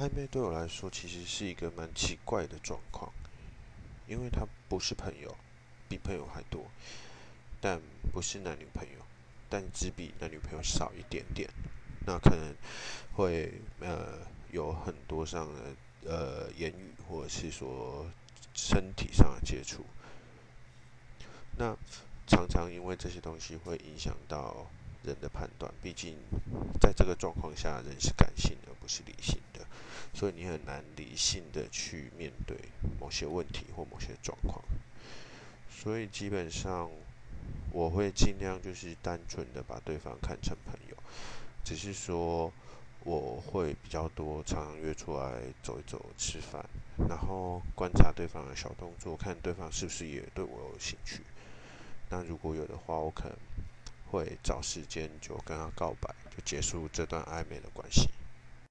暧昧对我来说其实是一个蛮奇怪的状况，因为他不是朋友，比朋友还多，但不是男女朋友，但只比男女朋友少一点点。那可能会呃有很多上的呃言语，或者是说身体上的接触。那常常因为这些东西会影响到人的判断，毕竟在这个状况下，人是感性的，所以你很难理性的去面对某些问题或某些状况。所以基本上我会尽量就是单纯的把对方看成朋友，只是说我会比较多常常约出来走一走、吃饭，然后观察对方的小动作，看对方是不是也对我有兴趣。那如果有的话，我可能会找时间就跟他告白，就结束这段暧昧的关系。